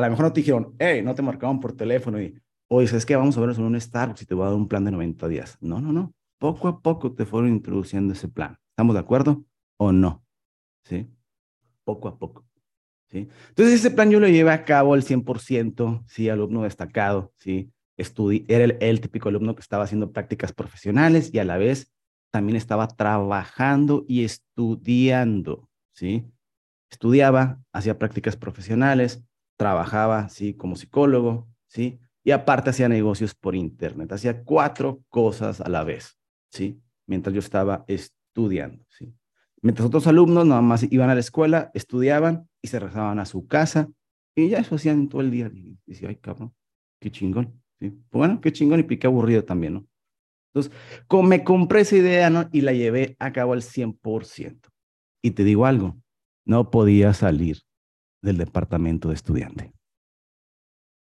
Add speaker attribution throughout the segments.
Speaker 1: A lo mejor no te dijeron, hey, no te marcaban por teléfono y, oye, ¿sabes qué? Vamos a vernos en un Starbucks y te voy a dar un plan de 90 días. No, no, no. Poco a poco te fueron introduciendo ese plan. ¿Estamos de acuerdo o no? ¿Sí? Poco a poco. ¿Sí? Entonces, ese plan yo lo llevé a cabo al 100%, sí, alumno destacado, sí. Estudi era el, el típico alumno que estaba haciendo prácticas profesionales y a la vez también estaba trabajando y estudiando, ¿sí? Estudiaba, hacía prácticas profesionales, trabajaba, ¿sí? Como psicólogo, ¿sí? Y aparte hacía negocios por internet, hacía cuatro cosas a la vez, ¿sí? Mientras yo estaba estudiando, ¿sí? Mientras otros alumnos nada más iban a la escuela, estudiaban y se regresaban a su casa y ya eso hacían todo el día. Y decía, ay, cabrón, qué chingón. bueno, qué chingón y qué aburrido también, ¿no? Entonces, me compré esa idea, ¿no? Y la llevé a cabo al 100%. Y te digo algo, no podía salir del departamento de estudiante.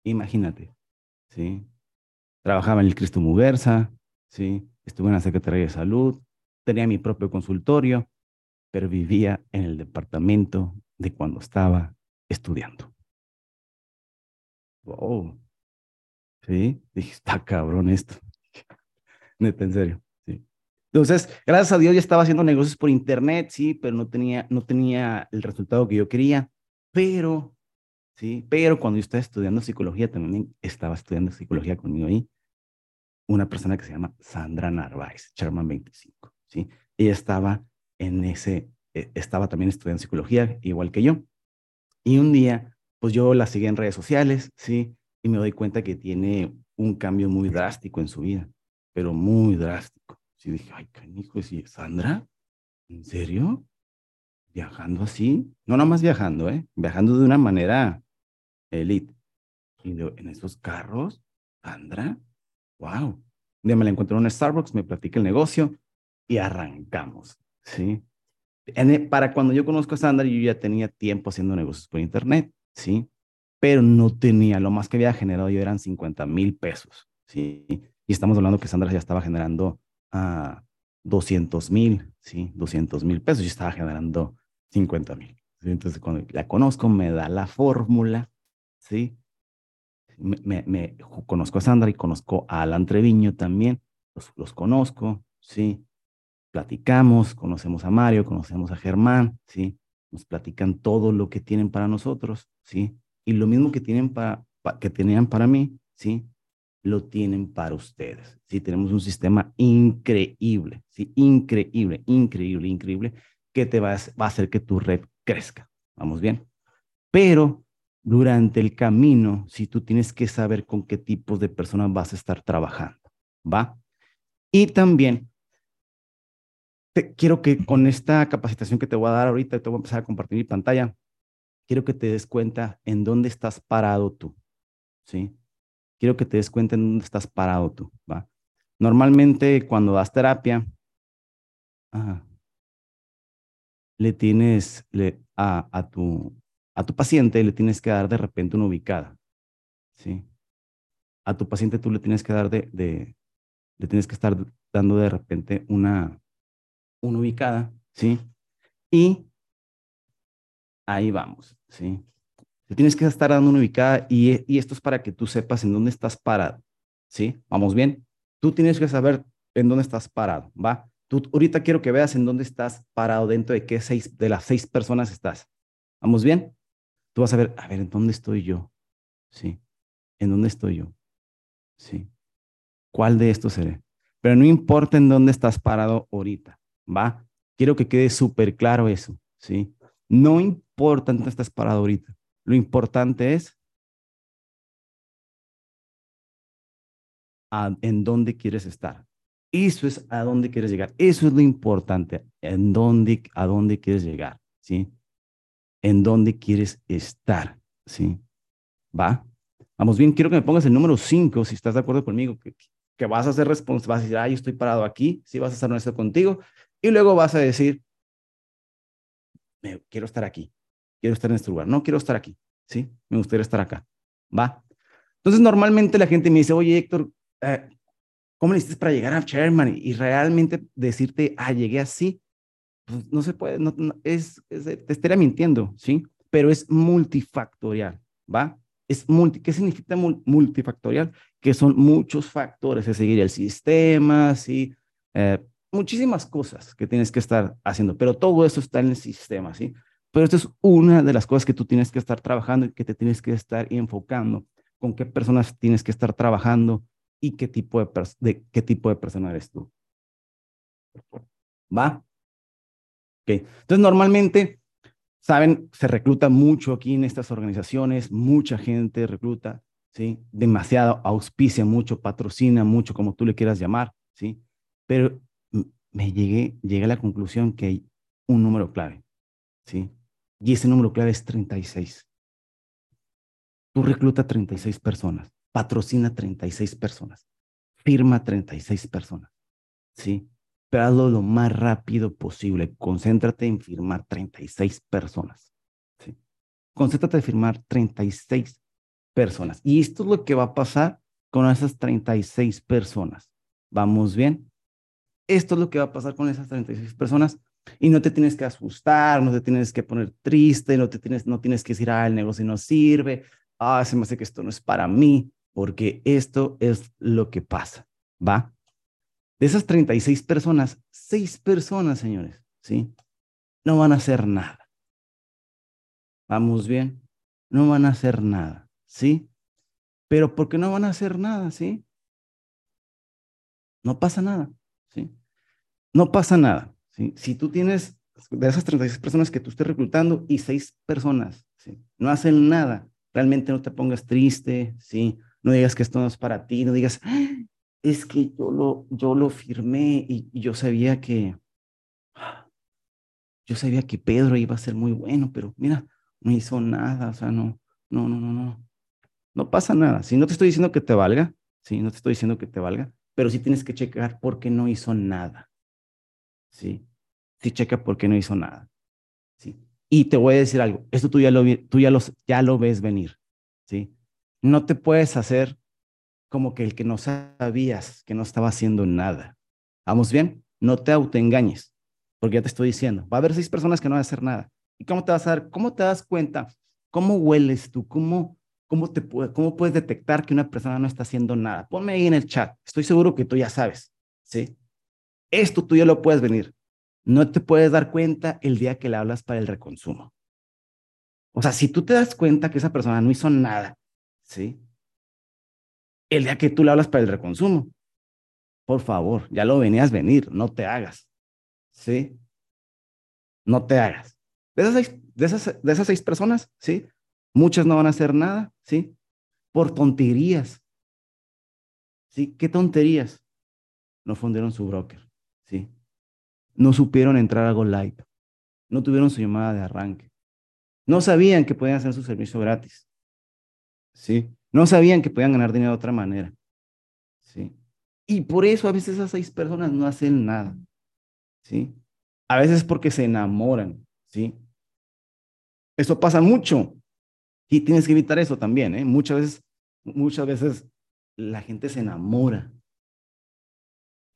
Speaker 1: Imagínate, ¿sí? Trabajaba en el Cristo Muguerza, ¿sí? Estuve en la Secretaría de Salud, tenía mi propio consultorio, pero vivía en el departamento de cuando estaba estudiando. Wow. Sí, dije, está cabrón esto. Neta, en serio. Sí. Entonces, gracias a Dios ya estaba haciendo negocios por internet, sí, pero no tenía, no tenía el resultado que yo quería. Pero, sí, pero cuando yo estaba estudiando psicología, también estaba estudiando psicología conmigo ahí, una persona que se llama Sandra Narváez, Sherman 25, sí. Ella estaba en ese, eh, estaba también estudiando psicología, igual que yo. Y un día, pues yo la seguí en redes sociales, sí, y me doy cuenta que tiene un cambio muy drástico en su vida pero muy drástico. Sí dije, ay, canijo, ¿sí, Sandra, ¿en serio? ¿Viajando así? No nada más viajando, ¿eh? Viajando de una manera elite. Y en esos carros, Sandra, wow. Un día me la encuentro en un Starbucks, me platica el negocio y arrancamos, ¿sí? Para cuando yo conozco a Sandra, yo ya tenía tiempo haciendo negocios por internet, ¿sí? Pero no tenía, lo más que había generado yo eran 50 mil pesos, ¿sí? Y estamos hablando que Sandra ya estaba generando a ah, 200 mil, ¿sí? 200 mil pesos. y estaba generando 50 mil. Entonces, cuando la conozco, me da la fórmula, ¿sí? Me, me, conozco a Sandra y conozco a Alan Treviño también. Los, los conozco, ¿sí? Platicamos, conocemos a Mario, conocemos a Germán, ¿sí? Nos platican todo lo que tienen para nosotros, ¿sí? Y lo mismo que tienen para, que tenían para mí, ¿sí? lo tienen para ustedes. Sí, tenemos un sistema increíble, sí, increíble, increíble, increíble, que te va a, hacer que tu red crezca. ¿Vamos bien? Pero durante el camino, si tú tienes que saber con qué tipos de personas vas a estar trabajando, ¿va? Y también te, quiero que con esta capacitación que te voy a dar ahorita, te voy a empezar a compartir mi pantalla, quiero que te des cuenta en dónde estás parado tú, ¿sí? quiero que te des cuenta en dónde estás parado tú, ¿va? Normalmente cuando das terapia, le tienes le, a, a, tu, a tu paciente, le tienes que dar de repente una ubicada, ¿sí? A tu paciente tú le tienes que dar de, de le tienes que estar dando de repente una, una ubicada, ¿sí? Y ahí vamos, ¿sí? Te tienes que estar dando una ubicada y, y esto es para que tú sepas en dónde estás parado. ¿Sí? ¿Vamos bien? Tú tienes que saber en dónde estás parado, ¿va? Tú ahorita quiero que veas en dónde estás parado, dentro de qué seis, de las seis personas estás. ¿Vamos bien? Tú vas a ver, a ver, ¿en dónde estoy yo? Sí. ¿En dónde estoy yo? Sí. ¿Cuál de estos seré? Pero no importa en dónde estás parado ahorita, ¿va? Quiero que quede súper claro eso, ¿sí? No importa en dónde estás parado ahorita. Lo importante es en dónde quieres estar. Eso es a dónde quieres llegar. Eso es lo importante. En dónde, a dónde quieres llegar, ¿sí? En dónde quieres estar, ¿sí? ¿Va? Vamos bien, quiero que me pongas el número 5, si estás de acuerdo conmigo, que, que vas a ser responsable, vas a decir, ay, estoy parado aquí, sí vas a estar honesto contigo, y luego vas a decir, quiero estar aquí quiero estar en este lugar, no quiero estar aquí, ¿sí? Me gustaría estar acá, ¿va? Entonces, normalmente la gente me dice, oye, Héctor, eh, ¿cómo le hiciste para llegar a Chairman? Y, realmente decirte, ah, llegué así, pues no se puede, no, es, te estaría mintiendo, ¿sí? Pero es multifactorial, ¿va? es multi, ¿qué significa multifactorial? Que son muchos factores, es seguir el sistema, ¿sí? Eh, muchísimas cosas que tienes que estar haciendo, pero todo eso está en el sistema, ¿sí? Pero esto es una de las cosas que tú tienes que estar trabajando y que te tienes que estar enfocando, con qué personas tienes que estar trabajando y qué tipo de, de qué tipo de persona eres tú. ¿Va? Ok. Entonces, normalmente, saben, se recluta mucho aquí en estas organizaciones, mucha gente recluta, ¿sí? Demasiado, auspicia mucho, patrocina mucho, como tú le quieras llamar, ¿sí? Pero me llegué, llegué a la conclusión que hay un número clave, ¿sí? Y ese número clave es 36. Tú recluta 36 personas, patrocina 36 personas, firma 36 personas, ¿sí? Pero hazlo lo más rápido posible. Concéntrate en firmar 36 personas, ¿sí? Concéntrate en firmar 36 personas. Y esto es lo que va a pasar con esas 36 personas. ¿Vamos bien? Esto es lo que va a pasar con esas 36 personas y no te tienes que asustar, no te tienes que poner triste, no, te tienes, no tienes que decir, ah, el negocio no sirve, ah, se me hace que esto no es para mí, porque esto es lo que pasa, ¿va? De esas 36 personas, 6 personas, señores, ¿sí? No van a hacer nada. ¿Vamos bien? No van a hacer nada, ¿sí? Pero ¿por qué no van a hacer nada, sí? No pasa nada, ¿sí? No pasa nada. Si tú tienes de esas 36 personas que tú estés reclutando y seis personas ¿sí? no hacen nada, realmente no te pongas triste, ¿sí? No digas que esto no es para ti, no digas, ah, es que yo lo, yo lo firmé y, yo sabía que, yo sabía que Pedro iba a ser muy bueno, pero mira, no hizo nada, o sea, no, no, no, no, no, no pasa nada. Si no te estoy diciendo que te valga, sí, no te estoy diciendo que te valga, pero sí tienes que checar por qué no hizo nada. Sí, sí checa por qué no hizo nada. Sí. Y te voy a decir algo, esto tú ya lo, tú ya, ya lo ves venir. Sí. No te puedes hacer como que el que no sabías que no estaba haciendo nada. ¿Vamos bien? No te autoengañes, porque ya te estoy diciendo, va a haber seis personas que no van a hacer nada. ¿Y cómo te vas a dar? ¿Cómo te das cuenta? ¿Cómo hueles tú? ¿Cómo, cómo, te, ¿Cómo puedes detectar que una persona no está haciendo nada? Ponme ahí en el chat. Estoy seguro que tú ya sabes. ¿sí? Esto tú ya lo puedes venir. No te puedes dar cuenta el día que le hablas para el reconsumo. O sea, si tú te das cuenta que esa persona no hizo nada, ¿sí? El día que tú le hablas para el reconsumo, por favor, ya lo venías venir, no te hagas, ¿sí? No te hagas. De esas seis, de esas, de esas seis personas, ¿sí? Muchas no van a hacer nada, ¿sí? Por tonterías. ¿Sí? ¿Qué tonterías? No fundieron su broker. ¿sí? No supieron entrar a Go Live. No tuvieron su llamada de arranque. No sabían que podían hacer su servicio gratis. ¿Sí? No sabían que podían ganar dinero de otra manera. ¿Sí? Y por eso a veces esas seis personas no hacen nada. ¿Sí? A veces porque se enamoran. ¿Sí? Eso pasa mucho. Y tienes que evitar eso también, ¿eh? Muchas veces, muchas veces la gente se enamora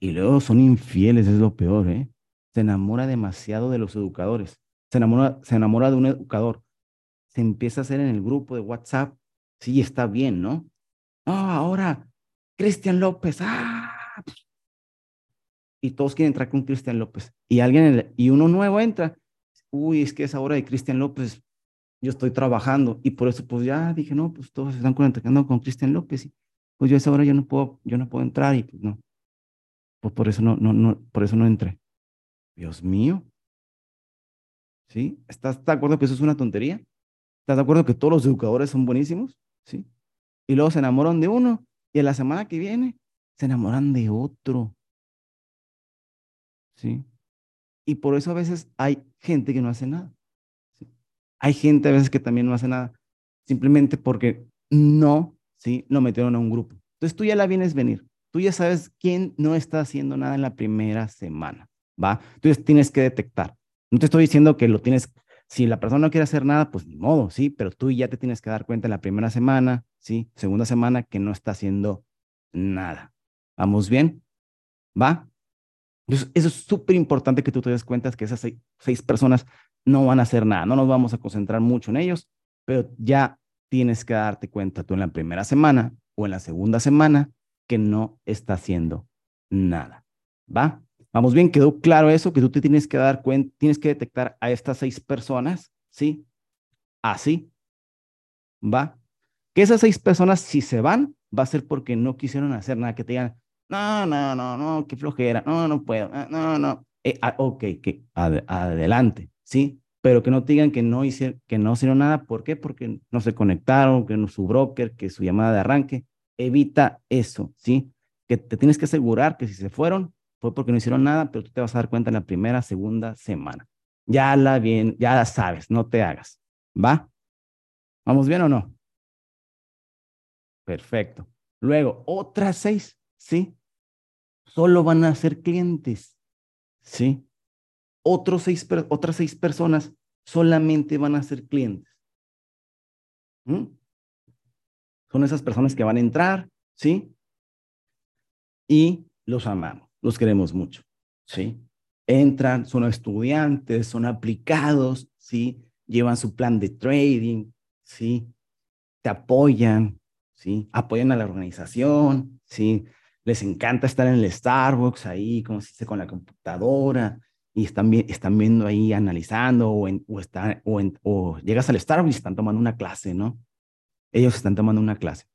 Speaker 1: y luego son infieles, es lo peor, ¿eh? Se enamora demasiado de los educadores. Se enamora, se enamora de un educador. Se empieza a hacer en el grupo de WhatsApp. Sí, está bien, ¿no? Ah, ahora, Cristian López. ¡Ah! Y todos quieren entrar con Cristian López. Y alguien, y uno nuevo entra. Uy, es que es ahora de Cristian López. Yo estoy trabajando. Y por eso, pues ya dije, no, pues todos están conectando con Cristian López. Y pues yo a esa hora yo no puedo, yo no puedo entrar. Y pues no. Pues por eso no, no, no, por eso no entré. Dios mío. ¿Sí? ¿Estás de acuerdo que eso es una tontería? ¿Estás de acuerdo que todos los educadores son buenísimos? ¿Sí? Y luego se enamoran de uno y en la semana que viene se enamoran de otro. ¿Sí? Y por eso a veces hay gente que no hace nada. Hay gente a veces que también no hace nada, simplemente porque no, ¿sí? Lo metieron a un grupo. Entonces tú ya la vienes venir tú ya sabes quién no está haciendo nada en la primera semana, ¿va? Entonces tienes que detectar. No te estoy diciendo que lo tienes, si la persona no quiere hacer nada, pues ni modo, ¿sí? Pero tú ya te tienes que dar cuenta en la primera semana, ¿sí? Segunda semana que no está haciendo nada. ¿Vamos bien? ¿Va? Eso es súper importante que tú te des cuenta que esas seis, seis personas no van a hacer nada. No nos vamos a concentrar mucho en ellos, pero ya tienes que darte cuenta tú en la primera semana o en la segunda semana que no está haciendo nada. ¿Va? Vamos bien, quedó claro eso, que tú te tienes que dar cuenta, tienes que detectar a estas seis personas, ¿sí? Así. ¿Va? Que esas seis personas, si se van, va a ser porque no quisieron hacer nada, que te digan, no, no, no, no, qué flojera, no, no puedo, no, no. Eh, ok, que adelante, ¿sí? Pero que no te digan que no, hicieron, que no hicieron nada, ¿por qué? Porque no se conectaron, que no su broker, que su llamada de arranque. Evita eso, ¿sí? Que te tienes que asegurar que si se fueron, fue porque no hicieron nada, pero tú te vas a dar cuenta en la primera, segunda semana. Ya la bien, ya la sabes, no te hagas. ¿Va? ¿Vamos bien o no? Perfecto. Luego, otras seis, ¿sí? Solo van a ser clientes, ¿sí? Otros seis, otras seis personas solamente van a ser clientes. ¿Mm? Son esas personas que van a entrar, ¿sí? Y los amamos, los queremos mucho, ¿sí? Entran, son estudiantes, son aplicados, ¿sí? Llevan su plan de trading, ¿sí? Te apoyan, ¿sí? Apoyan a la organización, ¿sí? Les encanta estar en el Starbucks ahí, como se dice, con la computadora, y están, viendo ahí, analizando, o, o llegas al Starbucks y están tomando una clase, ¿no? Ellos están tomando una clase,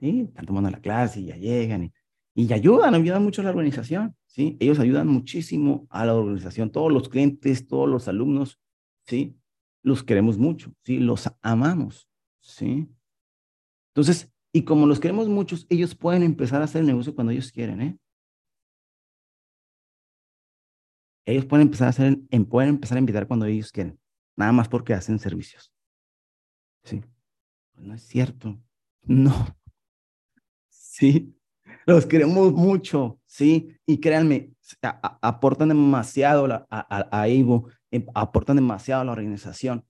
Speaker 1: ¿sí? Están tomando la clase y ya llegan y, y ayudan, ayudan mucho a la organización, ¿sí? Ellos ayudan muchísimo a la organización, todos los clientes, todos los alumnos, ¿sí? Los queremos mucho, ¿sí? Los amamos, ¿sí? Entonces, y como los queremos muchos, ellos pueden empezar a hacer el negocio cuando ellos quieren, ¿eh? Ellos pueden empezar a hacer, pueden empezar a invitar cuando ellos quieren, nada más porque hacen servicios. Sí. Pues no es cierto. No. Sí. Los queremos mucho, sí. Y créanme, aportan demasiado a, Evo, em, aportan demasiado a la organización.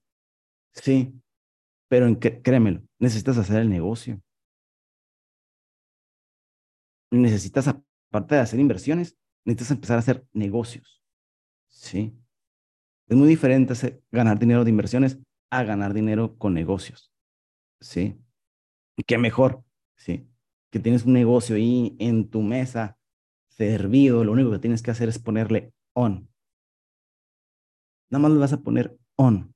Speaker 1: Sí. Pero en, créemelo, necesitas hacer el negocio. Necesitas, aparte de hacer inversiones, necesitas empezar a hacer negocios. Sí. Es muy diferente ganar dinero de inversiones a ganar dinero con negocios. Sí. Y qué mejor, sí. Que tienes un negocio ahí en tu mesa servido, lo único que tienes que hacer es ponerle on. Nada más le vas a poner on.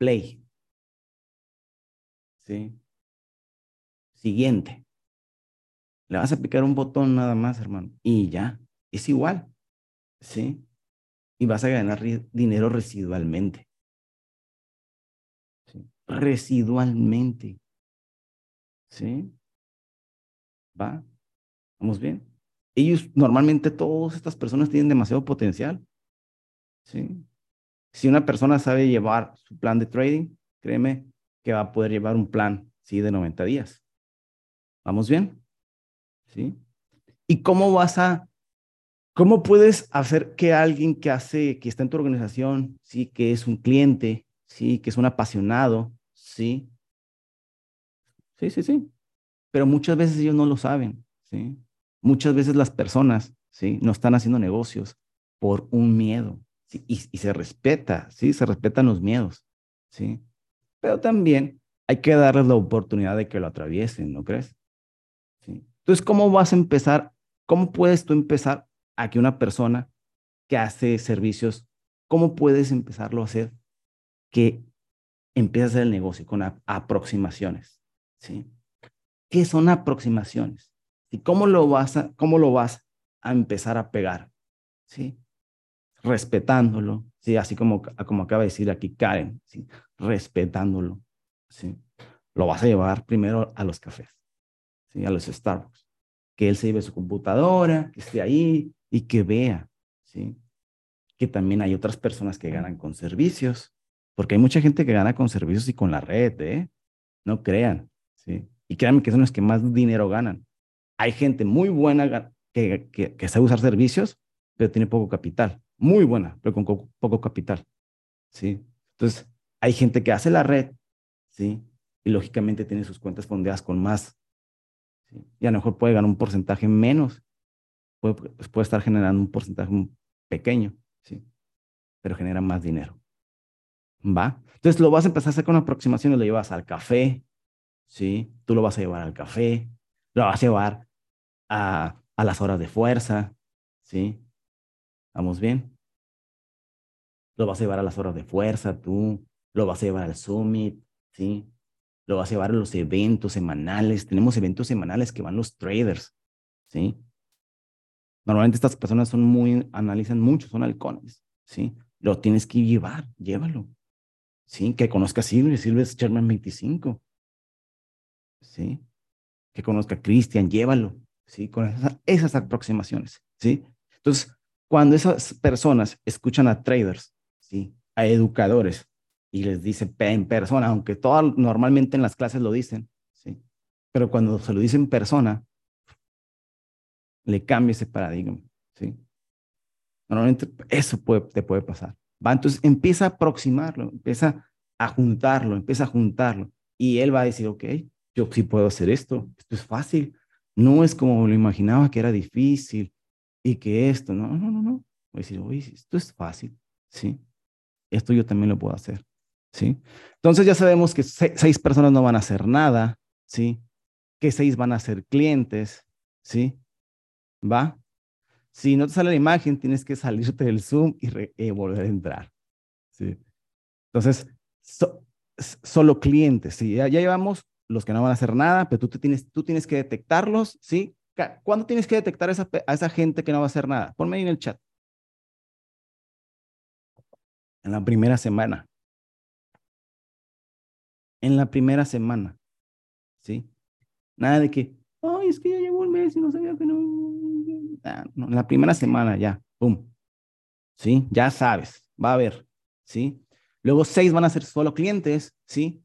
Speaker 1: Play. ¿sí? Siguiente. Le vas a picar un botón nada más, hermano. Y ya, es igual, ¿sí? Y vas a ganar dinero residualmente. ¿sí? Residualmente. ¿Sí? ¿Va? ¿Vamos bien? Ellos, normalmente todas estas personas tienen demasiado potencial. ¿Sí? Si una persona sabe llevar su plan de trading, créeme, que va a poder llevar un plan, ¿sí? De 90 días. ¿Vamos bien? ¿Sí? ¿Y cómo vas a, cómo puedes hacer que alguien que hace, que está en tu organización, ¿sí? Que es un cliente, ¿sí? Que es un apasionado, ¿sí? Sí, sí, sí. Pero muchas veces ellos no lo saben, ¿sí? Muchas veces las personas, ¿sí? No están haciendo negocios por un miedo, ¿sí? y, y se respeta, ¿sí? Se respetan los miedos, ¿sí? pero también hay que darles la oportunidad de que lo atraviesen, ¿no crees? ¿Sí? Entonces, ¿cómo vas a empezar? ¿Cómo puedes tú empezar a que una persona que hace servicios, cómo puedes empezarlo a hacer que empiece a hacer el negocio con aproximaciones? ¿Sí? ¿Qué son aproximaciones? ¿Y cómo lo vas a, cómo lo vas a empezar a pegar? ¿Sí? respetándolo, ¿sí? así como, como acaba de decir aquí Karen, ¿sí? respetándolo. ¿sí? Lo vas a llevar primero a los cafés, ¿sí? a los Starbucks, que él se lleve su computadora, que esté ahí y que vea ¿sí? que también hay otras personas que ganan con servicios, porque hay mucha gente que gana con servicios y con la red, ¿eh? no crean. ¿sí? Y créanme que son los que más dinero ganan. Hay gente muy buena que, que, sabe usar servicios, pero tiene poco capital muy buena, pero con poco capital, ¿sí? Entonces, hay gente que hace la red, ¿sí? Y lógicamente tiene sus cuentas fondeadas con más. Y a lo mejor puede ganar un porcentaje menos, puede, pues, puede estar generando un porcentaje pequeño, ¿sí? Pero genera más dinero. ¿Va? Entonces lo vas a empezar a hacer con aproximaciones, lo llevas al café, ¿sí? Tú lo vas a llevar al café, lo vas a llevar a, a las horas de fuerza, ¿sí? ¿Vamos bien? Lo vas a llevar a las horas de fuerza, tú, lo vas a llevar al summit, ¿sí? Lo vas a llevar a los eventos semanales. Tenemos eventos semanales que van los traders, ¿sí? Normalmente estas personas son muy, analizan mucho, son halcones, ¿sí? Lo tienes que llevar, llévalo, ¿sí? Que conozca a Silvia, Silvia es Chairman 25, ¿sí? Que conozca a Christian, llévalo, ¿sí? Con esas, aproximaciones, ¿sí? Entonces, cuando esas personas escuchan a traders, ¿sí? A educadores y les dice en persona, aunque todo, normalmente en las clases lo dicen, ¿sí? Pero cuando se lo dicen en persona, le cambia ese paradigma, ¿sí? Normalmente eso puede, te puede pasar. ¿va? Entonces empieza a aproximarlo, empieza a juntarlo, empieza a juntarlo. Y él va a decir, ok, yo sí puedo hacer esto, esto es fácil. No es como lo imaginaba que era difícil y que esto, no, no, no, no. Voy a decir, oye, esto es fácil, ¿sí? Esto yo también lo puedo hacer, ¿sí? Entonces ya sabemos que seis personas no van a hacer nada, ¿sí? Que seis van a ser clientes, ¿sí? ¿Va? Si no te sale la imagen, tienes que salirte del Zoom y, eh, volver a entrar. ¿sí? Entonces, solo clientes. ¿sí? Ya, llevamos los que no van a hacer nada, pero tú, te tienes, tú tienes que detectarlos. ¿sí? ¿Cuándo tienes que detectar a esa, gente que no va a hacer nada? Ponme ahí en el chat. En la primera semana. En la primera semana. ¿Sí? Nada de que, ay, es que ya llevo un mes y no sabía que no Ah, en la primera semana ya, pum. ¿Sí? Ya sabes, va a haber, ¿sí? Luego seis van a ser solo clientes, ¿sí?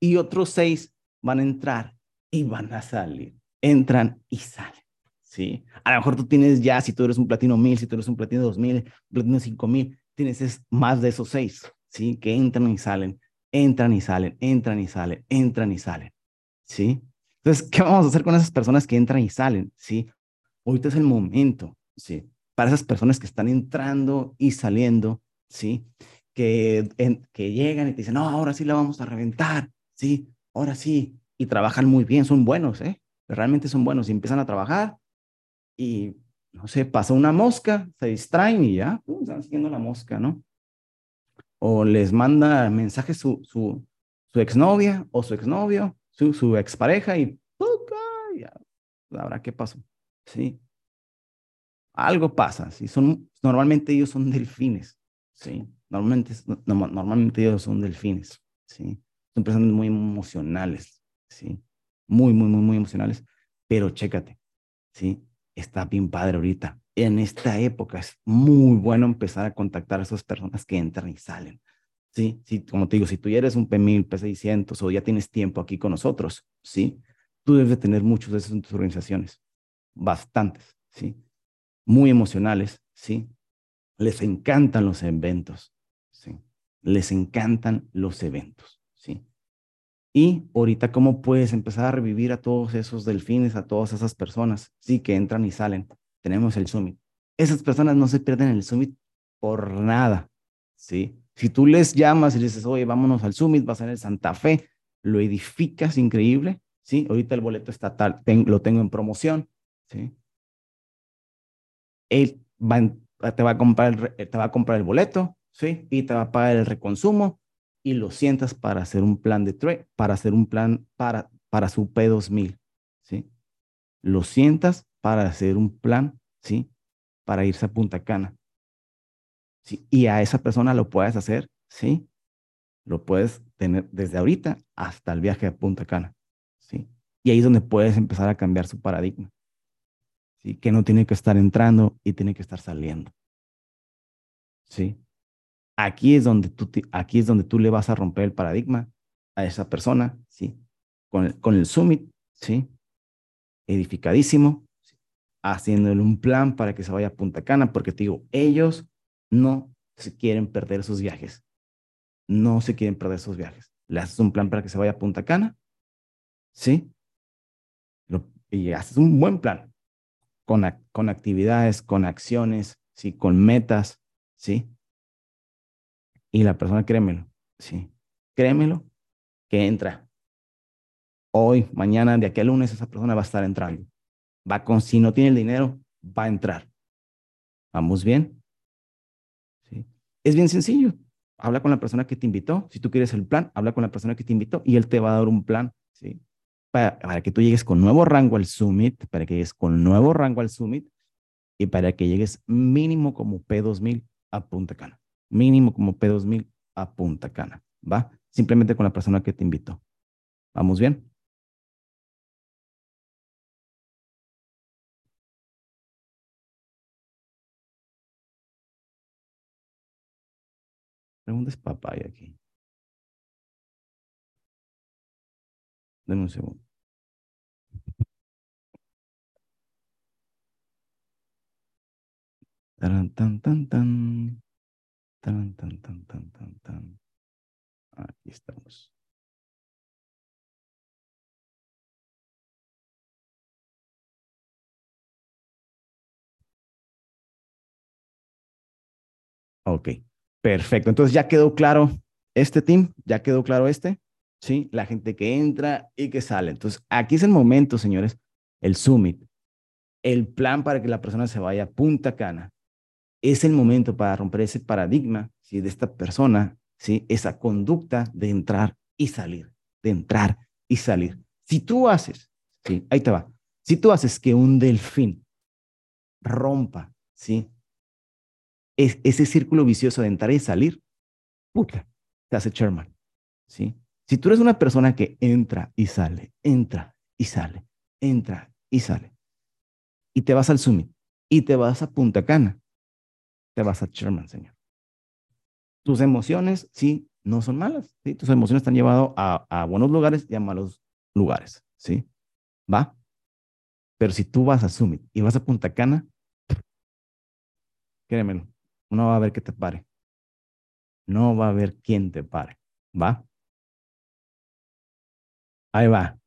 Speaker 1: Y otros seis van a entrar y van a salir. Entran y salen, ¿sí? A lo mejor tú tienes ya, si tú eres un platino mil, si tú eres un platino dos mil, un platino cinco mil, tienes más de esos seis, ¿sí? Que entran y salen, entran y salen, entran y salen, entran y salen, ¿sí? Entonces, ¿qué vamos a hacer con esas personas que entran y salen? ¿Sí? Ahorita es el momento, ¿sí? Para esas personas que están entrando y saliendo, ¿sí? Que, que llegan y te dicen, no, ahora sí la vamos a reventar, ¿sí? Ahora sí. Y trabajan muy bien, son buenos, ¿eh? Realmente son buenos y empiezan a trabajar y, no sé, pasa una mosca, se distraen y ya, uh, están siguiendo la mosca, ¿no? O les manda mensaje su, su, su exnovia o su exnovio, su, su expareja y, ya, ahora qué pasó. ¿sí? Algo pasa, ¿sí? Son, normalmente ellos son delfines, ¿sí? Normalmente, normalmente ellos son delfines, ¿sí? Son personas muy emocionales, ¿sí? Muy, muy, muy, muy emocionales, pero chécate, ¿sí? Está bien padre ahorita. En esta época es muy bueno empezar a contactar a esas personas que entran y salen. ¿sí? sí como te digo, si tú ya eres un P1000, P600 o ya tienes tiempo aquí con nosotros, ¿sí? Tú debes tener muchos de esos en tus organizaciones bastantes, ¿sí? Muy emocionales, ¿sí? Les encantan los eventos, ¿sí? Les encantan los eventos, ¿sí? Y ahorita, ¿cómo puedes empezar a revivir a todos esos delfines, a todas esas personas, sí, que entran y salen? Tenemos el Summit. Esas personas no se pierden el Summit por nada, ¿sí? Si tú les llamas y les dices, oye, vámonos al Summit, va a en Santa Fe, lo edificas increíble, ¿sí? Ahorita el boleto está tal, lo tengo en promoción, ¿sí? Él te, va a comprar el, te va a comprar el boleto, ¿sí? Y te va a pagar el reconsumo y lo sientas para hacer un plan de trade, para hacer un plan para, para su P2000, ¿sí? Lo sientas para hacer un plan, ¿sí? Para irse a Punta Cana. ¿sí? Y a esa persona lo puedes hacer, ¿sí? Lo puedes tener desde ahorita hasta el viaje a Punta Cana, ¿sí? Y ahí es donde puedes empezar a cambiar su paradigma que no tiene que estar entrando y tiene que estar saliendo. ¿sí? Aquí es donde tú, aquí es donde tú le vas a romper el paradigma a esa persona, ¿sí? Con el, con el summit, ¿sí? Edificadísimo, haciéndole un plan para que se vaya a Punta Cana, porque te digo, ellos no se quieren perder sus viajes. No se quieren perder sus viajes. Le haces un plan para que se vaya a Punta Cana, ¿sí? y haces un buen plan con, con actividades, con acciones, ¿sí? con metas, ¿sí? Y la persona, créemelo, Sí, créemelo, que entra. Hoy, mañana, de aquí al lunes, esa persona va a estar entrando. Va con, si no tiene el dinero, va a entrar. ¿Vamos bien? ¿Sí? Es bien sencillo. Habla con la persona que te invitó. Si tú quieres el plan, habla con la persona que te invitó y él te va a dar un plan, ¿sí? Para, para que tú llegues con nuevo rango al Summit, para que llegues con nuevo rango al Summit y para que llegues mínimo como P2000 a Punta Cana. Mínimo como P2000 a Punta Cana. ¿Va? Simplemente con la persona que te invitó. ¿Vamos bien? Preguntas papaya aquí. Denme un segundo. Tan, tan, tan, tan. Tan, tan, tan, tan, tan, tan. Aquí estamos. Ok, perfecto. Entonces ya quedó claro este team, ya quedó claro este, ¿sí? La gente que entra y que sale. Entonces aquí es el momento, señores, el summit, el plan para que la persona se vaya a Punta Cana. Es el momento para romper ese paradigma, ¿sí? De esta persona, ¿sí? Esa conducta de entrar y salir, de entrar y salir. Si tú haces, ¿sí? Ahí te va. Si tú haces que un delfín rompa, ¿sí? es, ese círculo vicioso de entrar y salir, puta, te hace chairman, ¿sí? Si tú eres una persona que entra y sale, entra y sale, entra y sale, y te vas al summit, y te vas a Punta Cana, te vas a chairman, señor. Tus emociones, sí, no son malas, ¿sí? Tus emociones están llevado a, a buenos lugares y a malos lugares, ¿sí? ¿Va? Pero si tú vas a Summit y vas a Punta Cana, créemelo, no va a haber que te pare. No va a haber quien te pare. ¿Va? Ahí va.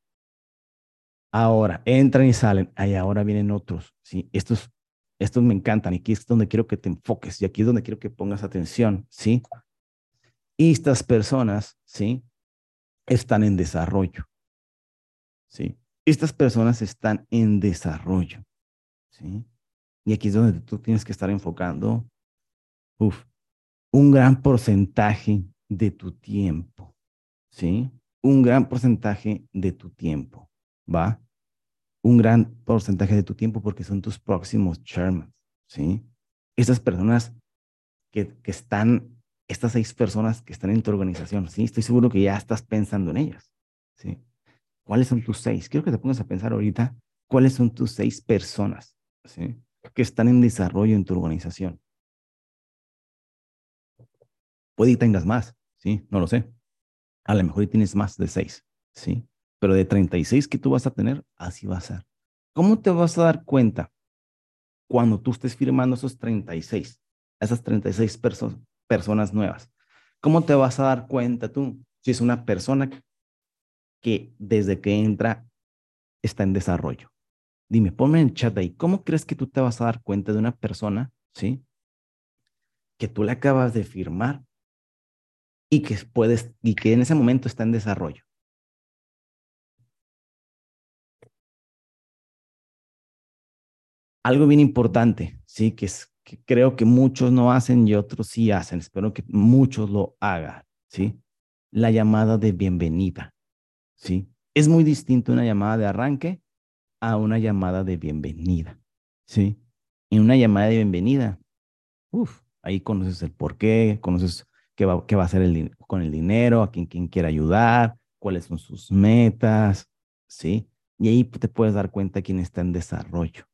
Speaker 1: Ahora, entran y salen. Ahí ahora vienen otros. ¿sí? Estos, estos me encantan. Y aquí es donde quiero que te enfoques. Y aquí es donde quiero que pongas atención. ¿sí? Y estas personas, ¿sí? Están en desarrollo. ¿sí? Estas personas están en desarrollo. ¿sí? Y aquí es donde tú tienes que estar enfocando uf, un gran porcentaje de tu tiempo, ¿sí? Un gran porcentaje de tu tiempo, ¿va? Un gran porcentaje de tu tiempo porque son tus próximos chairmans, ¿sí? Estas personas que, que están, estas seis personas que están en tu organización, ¿sí? Estoy seguro que ya estás pensando en ellas, ¿sí? ¿Cuáles son tus seis? Quiero que te pongas a pensar ahorita cuáles son tus seis personas, ¿sí? Que están en desarrollo en tu organización. Puede que tengas más, ¿sí? No lo sé. A lo mejor tienes más de seis, ¿sí? Pero de 36 que tú vas a tener, así va a ser. ¿Cómo te vas a dar cuenta cuando tú estés firmando esos 36, esas 36 personas nuevas? ¿Cómo te vas a dar cuenta tú si es una persona que desde que entra está en desarrollo? Dime, ponme en el chat ahí, ¿cómo crees que tú te vas a dar cuenta de una persona, sí? Que tú le acabas de firmar y que puedes y que en ese momento está en desarrollo. Algo bien importante, sí, que, es, que creo que muchos no hacen y otros sí hacen. Espero que muchos lo hagan, sí. La llamada de bienvenida, sí. Es muy distinto una llamada de arranque a una llamada de bienvenida, sí. En una llamada de bienvenida, uff, ahí conoces el por qué, conoces qué va, qué va a hacer con el dinero, a quién, quién quiere ayudar, cuáles son sus metas, ¿sí? Y ahí te puedes dar cuenta quién está en desarrollo,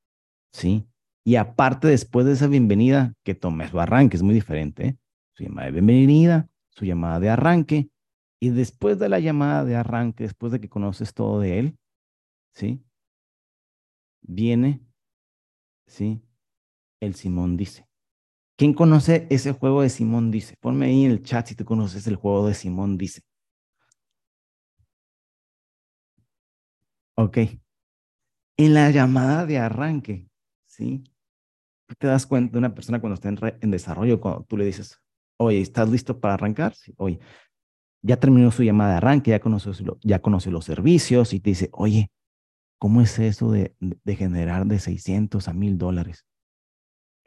Speaker 1: ¿sí? Y aparte, después de esa bienvenida, que tomes su arranque, es muy diferente, ¿eh? Su llamada de bienvenida, su llamada de arranque, y después de la llamada de arranque, después de que conoces todo de él, ¿sí? Viene, ¿sí? El Simón dice, ¿Quién conoce ese juego de Simón Dice? Ponme ahí en el chat si tú conoces el juego de Simón Dice. Ok. En la llamada de arranque, ¿sí? Tú te das cuenta de una persona cuando está en, desarrollo, cuando tú le dices, oye, ¿estás listo para arrancar? Sí. Oye, ya terminó su llamada de arranque, ya conoce, ya conoce los servicios y te dice, oye, ¿cómo es eso de, generar de 600 a 1000 dólares?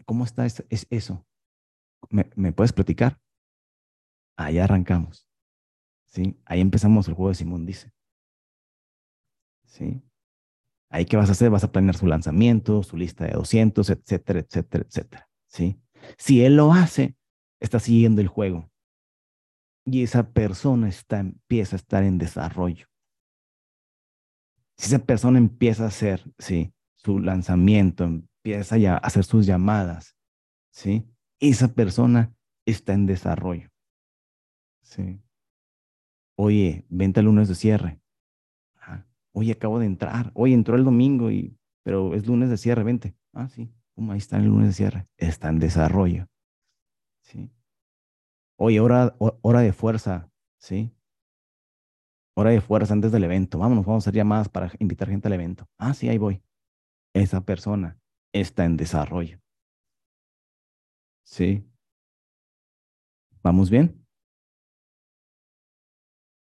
Speaker 1: ¿Cómo está es, eso? ¿Me, ¿Me, puedes platicar? Ahí arrancamos. ¿Sí? Ahí empezamos el juego de Simón dice. ¿Sí? Ahí qué vas a hacer? Vas a planear su lanzamiento, su lista de 200, etcétera, etcétera, etcétera. ¿Sí? Si él lo hace, está siguiendo el juego. Y esa persona está, empieza a estar en desarrollo. Si esa persona empieza a hacer, sí, su lanzamiento, empieza a hacer sus llamadas, ¿sí? Esa persona está en desarrollo. Sí. Oye, venta el lunes de cierre. Oye, acabo de entrar. Oye, entró el domingo y, pero es lunes de cierre, vente. Ah, sí. ahí está el lunes de cierre. Está en desarrollo. Sí. Oye, hora, hora de fuerza. Sí. Hora de fuerza antes del evento. Vámonos, vamos a hacer llamadas para invitar gente al evento. Ah, sí, ahí voy. Esa persona está en desarrollo. Sí. ¿Vamos bien?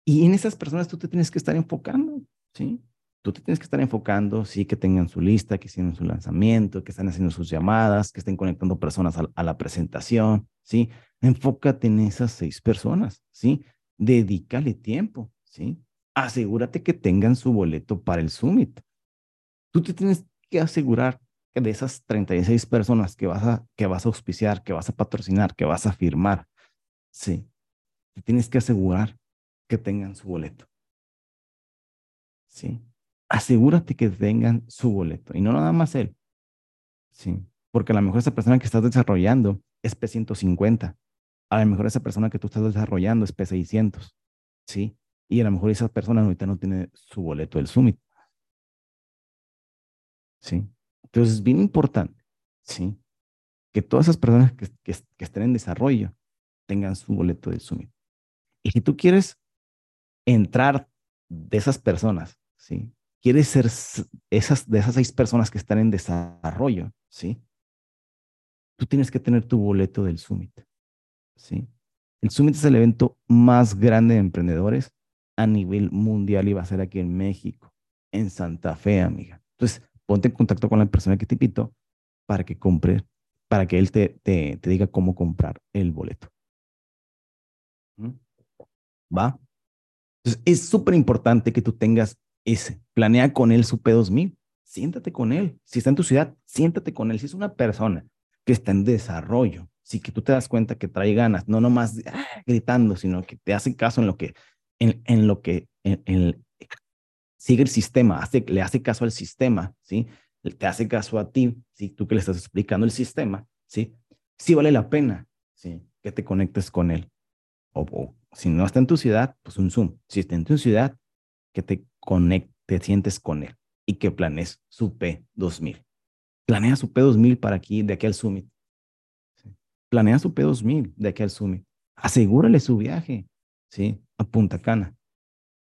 Speaker 1: Y en esas personas tú te tienes que estar enfocando, ¿sí? Tú te tienes que estar enfocando, sí, que tengan su lista, que hicieron su lanzamiento, que están haciendo sus llamadas, que estén conectando personas a, la presentación, ¿sí? Enfócate en esas seis personas, ¿sí? Dedícale tiempo, ¿sí? Asegúrate que tengan su boleto para el summit. Tú te tienes que asegurar de esas 36 personas que vas a, que vas a auspiciar, que vas a patrocinar, que vas a firmar, sí, tienes que asegurar que tengan su boleto. Sí, asegúrate que tengan su boleto y no nada más él. Sí, porque a lo mejor esa persona que estás desarrollando es P150. A lo mejor esa persona que tú estás desarrollando es P600. Sí, y a lo mejor esa persona ahorita no tiene su boleto del Summit. Sí, entonces es bien importante, ¿sí? Que todas esas personas que, que, estén en desarrollo tengan su boleto de Summit. Y si tú quieres entrar de esas personas, ¿sí? Quieres ser esas, de esas seis personas que están en desarrollo, ¿sí? Tú tienes que tener tu boleto del Summit, ¿sí? El Summit es el evento más grande de emprendedores a nivel mundial y va a ser aquí en México, en Santa Fe, amiga. Entonces, ponte en contacto con la persona que te invitó para que compre, para que él te, te, te diga cómo comprar el boleto. ¿Mm? ¿Va? Entonces, es súper importante que tú tengas ese. Planea con él su P2000. Siéntate con él. Si está en tu ciudad, siéntate con él. Si es una persona que está en desarrollo, si que tú te das cuenta que trae ganas, no nomás ah, gritando, sino que te hace caso en lo que, en, en lo que, en, sigue el sistema, hace, le hace caso al sistema, ¿sí? Te hace caso a ti, ¿sí? Tú que le estás explicando el sistema, ¿sí? Sí vale la pena, ¿sí? Que te conectes con él. O, si no está en tu ciudad, pues un Zoom. Si está en tu ciudad, que te conectes, te sientes con él y que planees su P2000. Planea su P2000 para aquí, de aquí al Summit. Planea su P2000 de aquí al Summit. Asegúrale su viaje, ¿sí? A Punta Cana,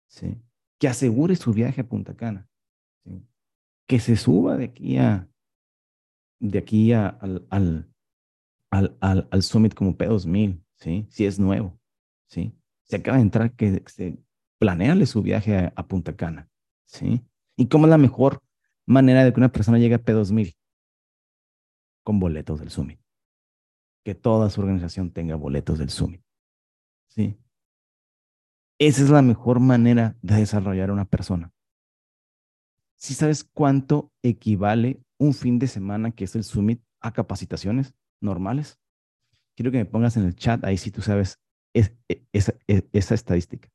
Speaker 1: ¿sí? que asegure su viaje a Punta Cana, que se suba de aquí a de aquí al, al, al, al, Summit como P2000, ¿sí? si es nuevo. ¿sí? Se acaba de entrar, que se planeale su viaje a, Punta Cana. ¿sí? ¿Y cómo es la mejor manera de que una persona llegue a P2000? Con boletos del Summit. Que toda su organización tenga boletos del Summit. ¿sí? Esa es la mejor manera de desarrollar a una persona. Si sabes cuánto equivale un fin de semana que es el Summit a capacitaciones normales, quiero que me pongas en el chat ahí si tú sabes e, esa, esa estadística.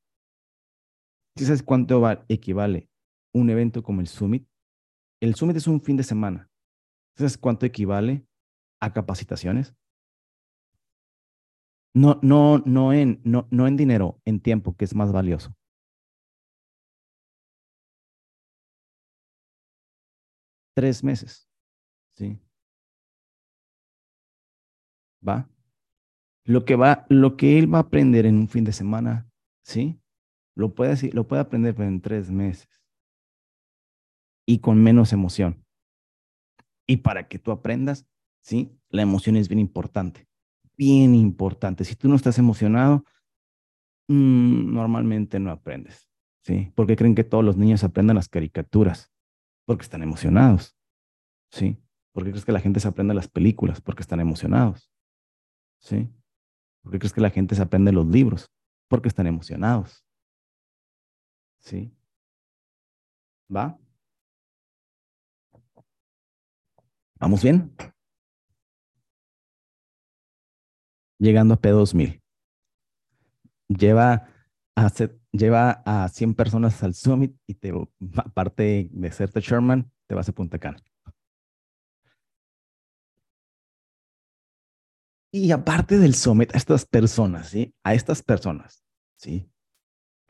Speaker 1: Si sabes cuánto equivale un evento como el Summit, el Summit es un fin de semana. ¿Sabes cuánto equivale a capacitaciones? No, no, no en, no, no en dinero, en tiempo, que es más valioso. Tres meses. ¿Sí? ¿Va? Lo que va, lo que él va a aprender en un fin de semana, ¿sí? Lo puede, lo puede aprender en tres meses. Y con menos emoción. Y para que tú aprendas, ¿sí? La emoción es bien importante bien importante. Si tú no estás emocionado, mm, normalmente no aprendes. ¿Sí? ¿Por qué creen que todos los niños aprenden las caricaturas? Porque están emocionados. ¿Sí? ¿Por qué crees que la gente se aprende las películas? Porque están emocionados. ¿Sí? ¿Por qué crees que la gente se aprende los libros? Porque están emocionados. ¿Sí? ¿Va? ¿Vamos bien? Llegando a P2000. Lleva a, lleva a 100 personas al Summit y te, aparte de serte Sherman, te vas a Punta Cana. Y aparte del Summit, a estas personas, ¿sí? A estas personas, ¿sí?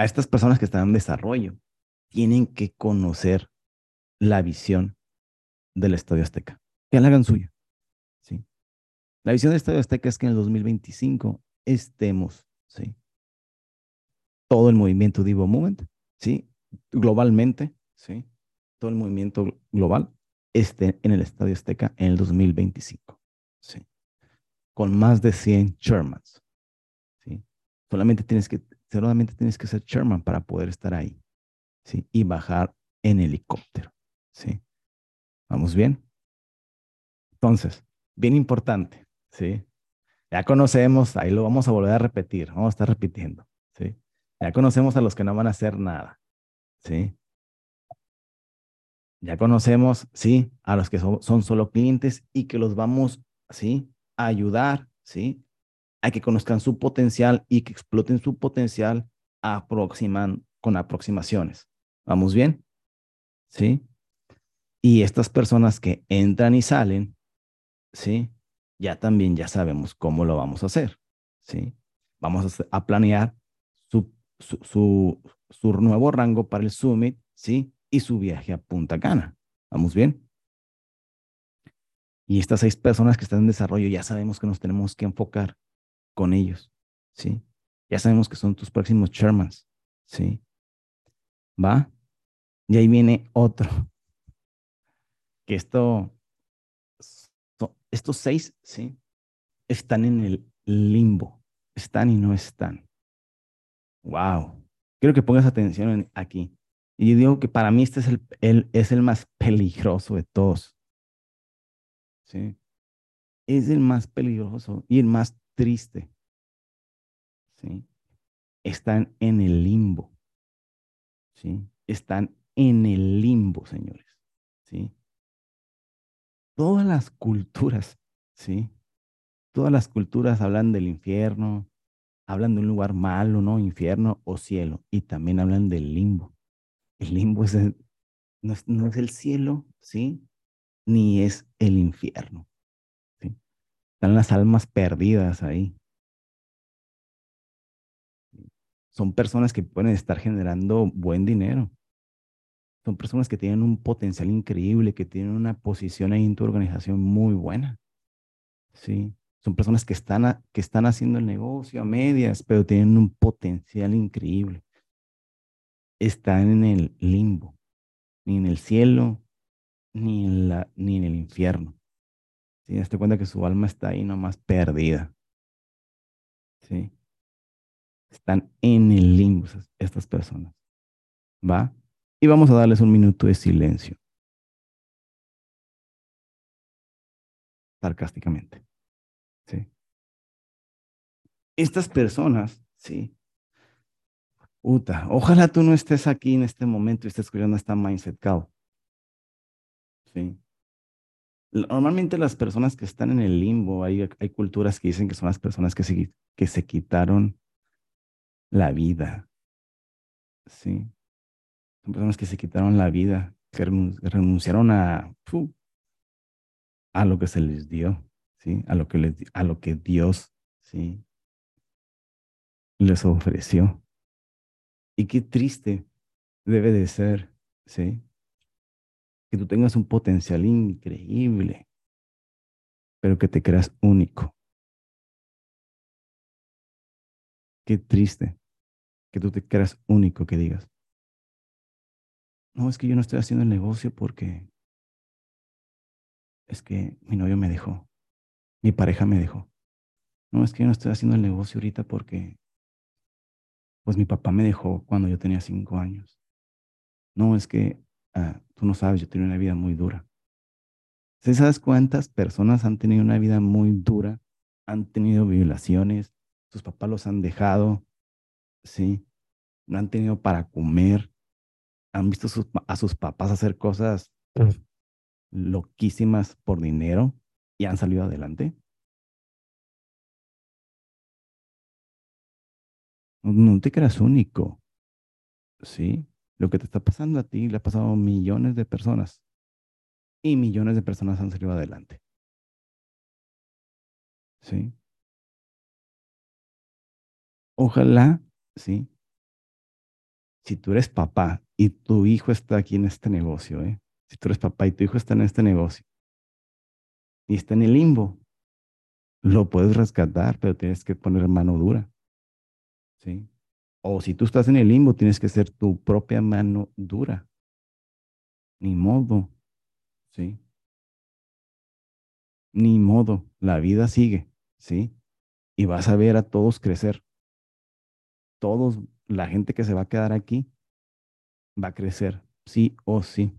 Speaker 1: A estas personas que están en desarrollo, tienen que conocer la visión del Estadio Azteca. Que la hagan suya, ¿sí? La visión del Estadio Azteca es que en el 2025 estemos, ¿sí? Todo el movimiento Divo Movement, ¿sí? Globalmente, ¿sí? Todo el movimiento global esté en el Estadio Azteca en el 2025, ¿sí? con más de 100 Shermans. ¿sí? Solamente, tienes que, solamente tienes que ser Sherman para poder estar ahí ¿sí? y bajar en helicóptero. ¿sí? ¿Vamos bien? Entonces, bien importante. ¿sí? Ya conocemos, ahí lo vamos a volver a repetir, vamos a estar repitiendo. ¿sí? Ya conocemos a los que no van a hacer nada. ¿sí? Ya conocemos, sí, a los que son, son solo clientes y que los vamos, sí, ayudar, ¿sí? A que conozcan su potencial y que exploten su potencial aproximan, con aproximaciones. ¿Vamos bien? ¿Sí? Y estas personas que entran y salen, ¿sí? Ya también ya sabemos cómo lo vamos a hacer, ¿sí? Vamos a, planear su, su, su, su nuevo rango para el summit, ¿sí? Y su viaje a Punta Cana. ¿Vamos bien? Y estas seis personas que están en desarrollo, ya sabemos que nos tenemos que enfocar con ellos, ¿sí? Ya sabemos que son tus próximos chairmans, ¿sí? ¿Va? Y ahí viene otro. Que esto, estos seis, ¿sí? Están en el limbo. Están y no están. Wow. Quiero que pongas atención aquí. Y digo que para mí este es el, es el más peligroso de todos. ¿sí? Es el más peligroso y el más triste, ¿sí? Están en el limbo, ¿sí? Están en el limbo, señores, ¿sí? Todas las culturas, ¿sí? Todas las culturas hablan del infierno, hablan de un lugar malo, ¿no? Infierno o cielo, y también hablan del limbo. El limbo es no, es, no es el cielo, ¿sí? ni es el infierno. Están las almas perdidas ahí. Son personas que pueden estar generando buen dinero. Son personas que tienen un potencial increíble, que tienen una posición ahí en tu organización muy buena. Sí. Son personas que están, que están haciendo el negocio a medias, pero tienen un potencial increíble. Están en el limbo, ni en el cielo, ni en, la, ni en el infierno. ¿Sí? Hazte cuenta que su alma está ahí nomás perdida. ¿Sí? Están en el limbo estas personas. ¿Va? Y vamos a darles un minuto de silencio. Sarcásticamente. ¿Sí? Estas personas, sí. Uta, ojalá tú no estés aquí en este momento y estés escuchando esta Mindset Call. Sí. Normalmente las personas que están en el limbo, hay, hay culturas que dicen que son las personas que se, que se quitaron la vida. Sí. Son personas que se quitaron la vida, que renunciaron a, a lo que se les dio, ¿sí? A lo que, les, a lo que Dios, ¿sí? Les ofreció. Y qué triste debe de ser, ¿sí? Que tú tengas un potencial increíble, pero que te creas único. Qué triste que tú te creas único, que digas, no, es que yo no estoy haciendo el negocio porque es que mi novio me dejó, mi pareja me dejó. No, es que yo no estoy haciendo el negocio ahorita porque Pues mi papá me dejó cuando yo tenía cinco años. No, es que ah, tú no sabes, yo tenía una vida muy dura. ¿Sabes cuántas personas han tenido una vida muy dura? Han tenido violaciones, sus papás los han dejado, ¿sí? No han tenido para comer, han visto a sus papás hacer cosas loquísimas por dinero y han salido adelante. No te creas único, ¿sí? Lo que te está pasando a ti le ha pasado a millones de personas y millones de personas han salido adelante. ¿Sí? Ojalá, ¿sí? Si tú eres papá y tu hijo está aquí en este negocio, ¿eh? Si tú eres papá y tu hijo está en este negocio y está en el limbo, lo puedes rescatar, pero tienes que poner mano dura. ¿Sí? O si tú estás en el limbo, tienes que ser tu propia mano dura. Ni modo. ¿Sí? Ni modo. La vida sigue. ¿Sí? Y vas a ver a todos crecer. Todos, la gente que se va a quedar aquí, va a crecer. Sí o sí.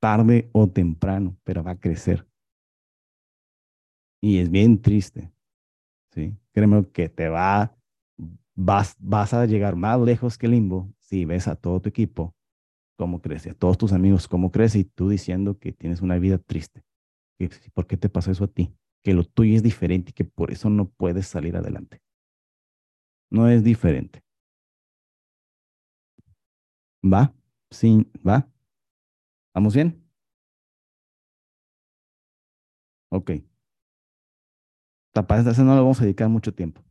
Speaker 1: Tarde o temprano, pero va a crecer. Y es bien triste. ¿Sí? Créeme que te va vas, vas a llegar más lejos que Limbo si ves a todo tu equipo cómo crece, a todos tus amigos cómo crece y tú diciendo que tienes una vida triste. ¿Por qué te pasó eso a ti? Que lo tuyo es diferente y que por eso no puedes salir adelante. No es diferente. ¿Va? Sí, ¿va? ¿Vamos bien? Ok. Esta no le vamos a dedicar mucho tiempo.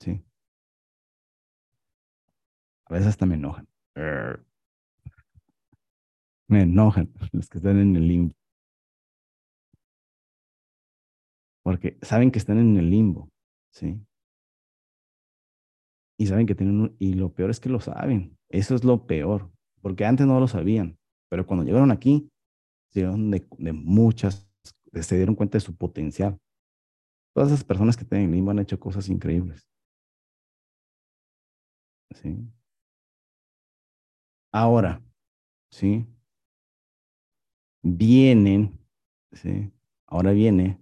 Speaker 1: Sí. A veces hasta me enojan. Me enojan los que están en el limbo. Porque saben que están en el limbo, ¿sí? Y saben que tienen un, y lo peor es que lo saben. Eso es lo peor, porque antes no lo sabían, pero cuando llegaron aquí, se dieron de, de muchas, se dieron cuenta de su potencial. Todas esas personas que están en el limbo han hecho cosas increíbles. ¿Sí? Ahora, ¿sí? Vienen, ¿sí? Ahora viene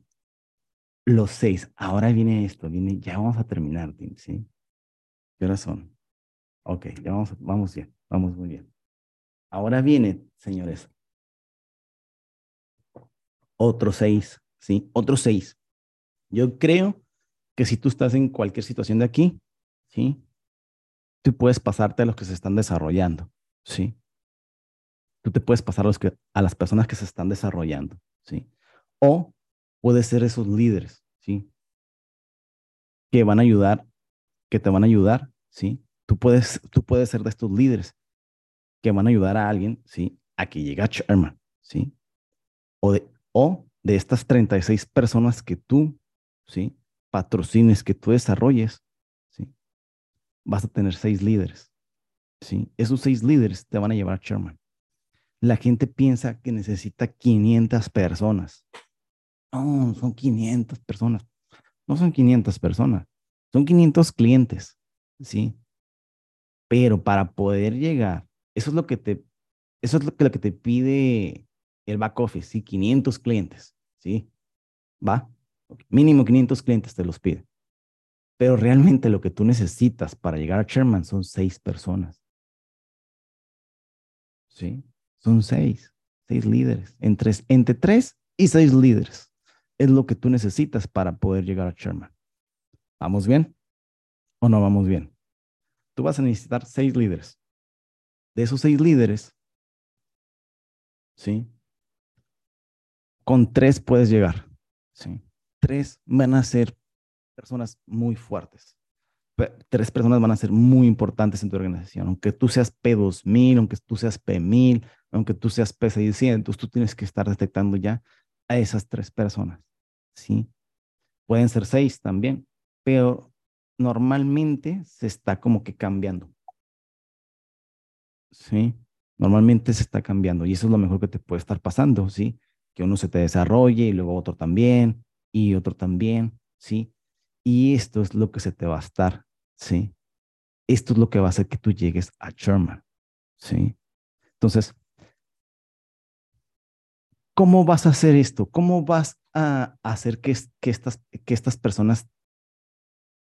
Speaker 1: los seis. Ahora viene esto, viene, ya vamos a terminar, ¿sí? ¿Qué horas son? Ok, ya vamos, vamos bien, vamos muy bien. Ahora viene, señores, otros seis, ¿sí? Otros seis. Yo creo que si tú estás en cualquier situación de aquí, ¿sí? Tú puedes pasarte a los que se están desarrollando. ¿Sí? Tú te puedes pasar a, las personas que se están desarrollando, ¿sí? O puedes ser esos líderes, ¿sí? Que van a ayudar, que te van a ayudar, ¿sí? Tú puedes, tú puedes ser de estos líderes que van a ayudar a alguien, ¿sí? A que llegue a Sherman, ¿sí? O de, o de estas 36 personas que tú, ¿sí? Patrocines, que tú desarrolles, ¿sí? Vas a tener seis líderes, Esos seis líderes te van a llevar a Sherman. La gente piensa que necesita 500 personas. No, son 500 personas. No son 500 personas, son 500 clientes, ¿sí? Pero para poder llegar, eso es lo que te, eso es lo que, lo que te pide el back office, ¿sí? 500 clientes, ¿sí? ¿Va? Mínimo 500 clientes te los pide. Pero realmente lo que tú necesitas para llegar a Sherman son seis personas. ¿Sí? Son seis, seis líderes, entre, entre tres y seis líderes. Es lo que tú necesitas para poder llegar a Sherman. ¿Vamos bien? ¿O no vamos bien? Tú vas a necesitar seis líderes. De esos seis líderes, ¿sí? Con tres puedes llegar, ¿sí? Tres van a ser personas muy fuertes tres personas van a ser muy importantes en tu organización. Aunque tú seas P2000, aunque tú seas P1000, aunque tú seas P600, tú tienes que estar detectando ya a esas tres personas. ¿sí? Pueden ser seis también, pero normalmente se está como que cambiando. ¿Sí? Normalmente se está cambiando y eso es lo mejor que te puede estar pasando, ¿sí? Que uno se te desarrolle y luego otro también y otro también, ¿sí? Y esto es lo que se te va a estar, ¿sí? esto es lo que va a hacer que tú llegues a Sherman, ¿sí? Entonces, ¿cómo vas a hacer esto? ¿Cómo vas a hacer que, que, estas, que estas personas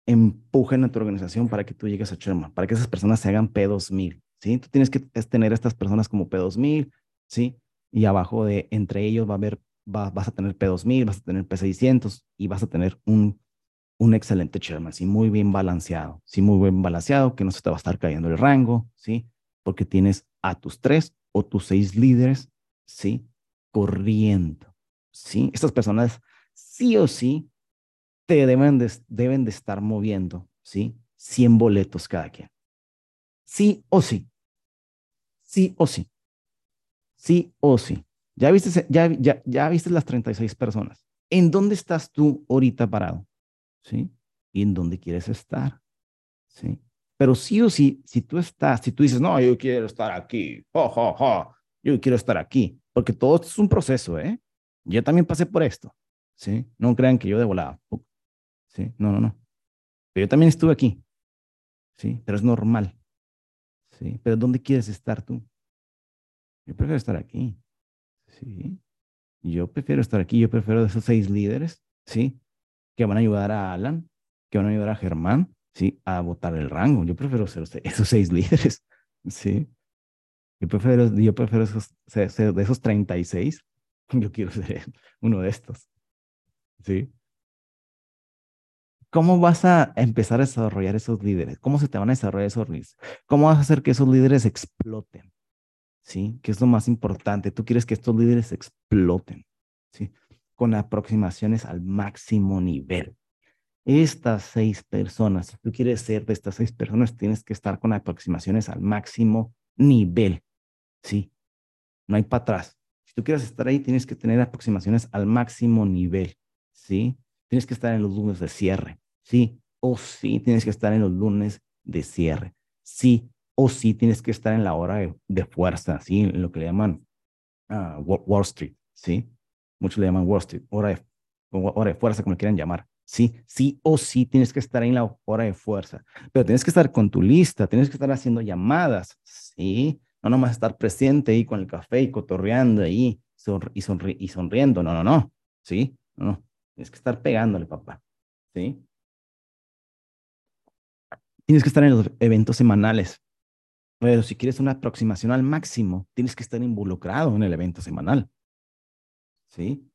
Speaker 1: empujen a tu organización para que tú llegues a Sherman, para que esas personas se hagan P2000, ¿sí? Tú tienes que tener a estas personas como P2000, ¿sí? Y abajo de, entre ellos va a haber, vas a tener P2000, vas a tener P600 y vas a tener un, un excelente Sherman, ¿sí? Muy bien balanceado, ¿sí? Muy bien balanceado, que no se te va a estar cayendo el rango, ¿sí? Porque tienes a tus tres o tus seis líderes, ¿sí? Corriendo, ¿sí? Estas personas sí o sí te deben de, deben de estar moviendo, ¿sí? 100 boletos cada quien. Sí o sí. Sí o sí. Sí o sí. Ya viste, ya, ya, ya viste las 36 personas. ¿En dónde estás tú ahorita parado? ¿Sí? ¿Y en dónde quieres estar? ¿Sí? Pero sí o sí, si tú estás, si tú dices, no, yo quiero estar aquí, jo, yo quiero estar aquí, porque todo es un proceso, ¿eh? Yo también pasé por esto, ¿sí? No crean que yo de volada, ¿sí? No, no, no. Pero yo también estuve aquí, ¿sí? Pero es normal, ¿sí? Pero ¿dónde quieres estar tú? Yo prefiero estar aquí, ¿sí? Yo prefiero estar aquí, yo prefiero de esos seis líderes, ¿sí? Que van a ayudar a Alan, que van a ayudar a Germán, ¿sí? A votar el rango. Yo prefiero ser esos seis líderes, ¿sí? Yo prefiero, yo prefiero esos, de esos 36, yo quiero ser uno de estos, ¿sí? ¿Cómo vas a empezar a desarrollar esos líderes? ¿Cómo se te van a desarrollar esos líderes? ¿Cómo vas a hacer que esos líderes exploten? ¿Sí? ¿Qué es lo más importante? Tú quieres que estos líderes exploten, ¿sí? Con aproximaciones al máximo nivel. Estas seis personas, si tú quieres ser de estas seis personas, tienes que estar con aproximaciones al máximo nivel, ¿sí? No hay para atrás. Si tú quieres estar ahí, tienes que tener aproximaciones al máximo nivel, ¿sí? Tienes que estar en los lunes de cierre. Sí o sí tienes que estar en los lunes de cierre. Sí o sí tienes que estar en la hora de, fuerza, ¿sí? En lo que le llaman uh, Wall Street, ¿sí? Muchos le llaman Wall hora de, hora de fuerza, como le quieran llamar. Sí, sí o sí tienes que estar en la hora de fuerza, pero tienes que estar con tu lista, tienes que estar haciendo llamadas, ¿sí? No nomás estar presente ahí con el café y cotorreando ahí y, y sonriendo, no, no, no, ¿sí? No, no, Tienes que estar pegándole, papá. ¿Sí? Tienes que estar en los eventos semanales. Pero si quieres una aproximación al máximo, tienes que estar involucrado en el evento semanal. ¿Sí?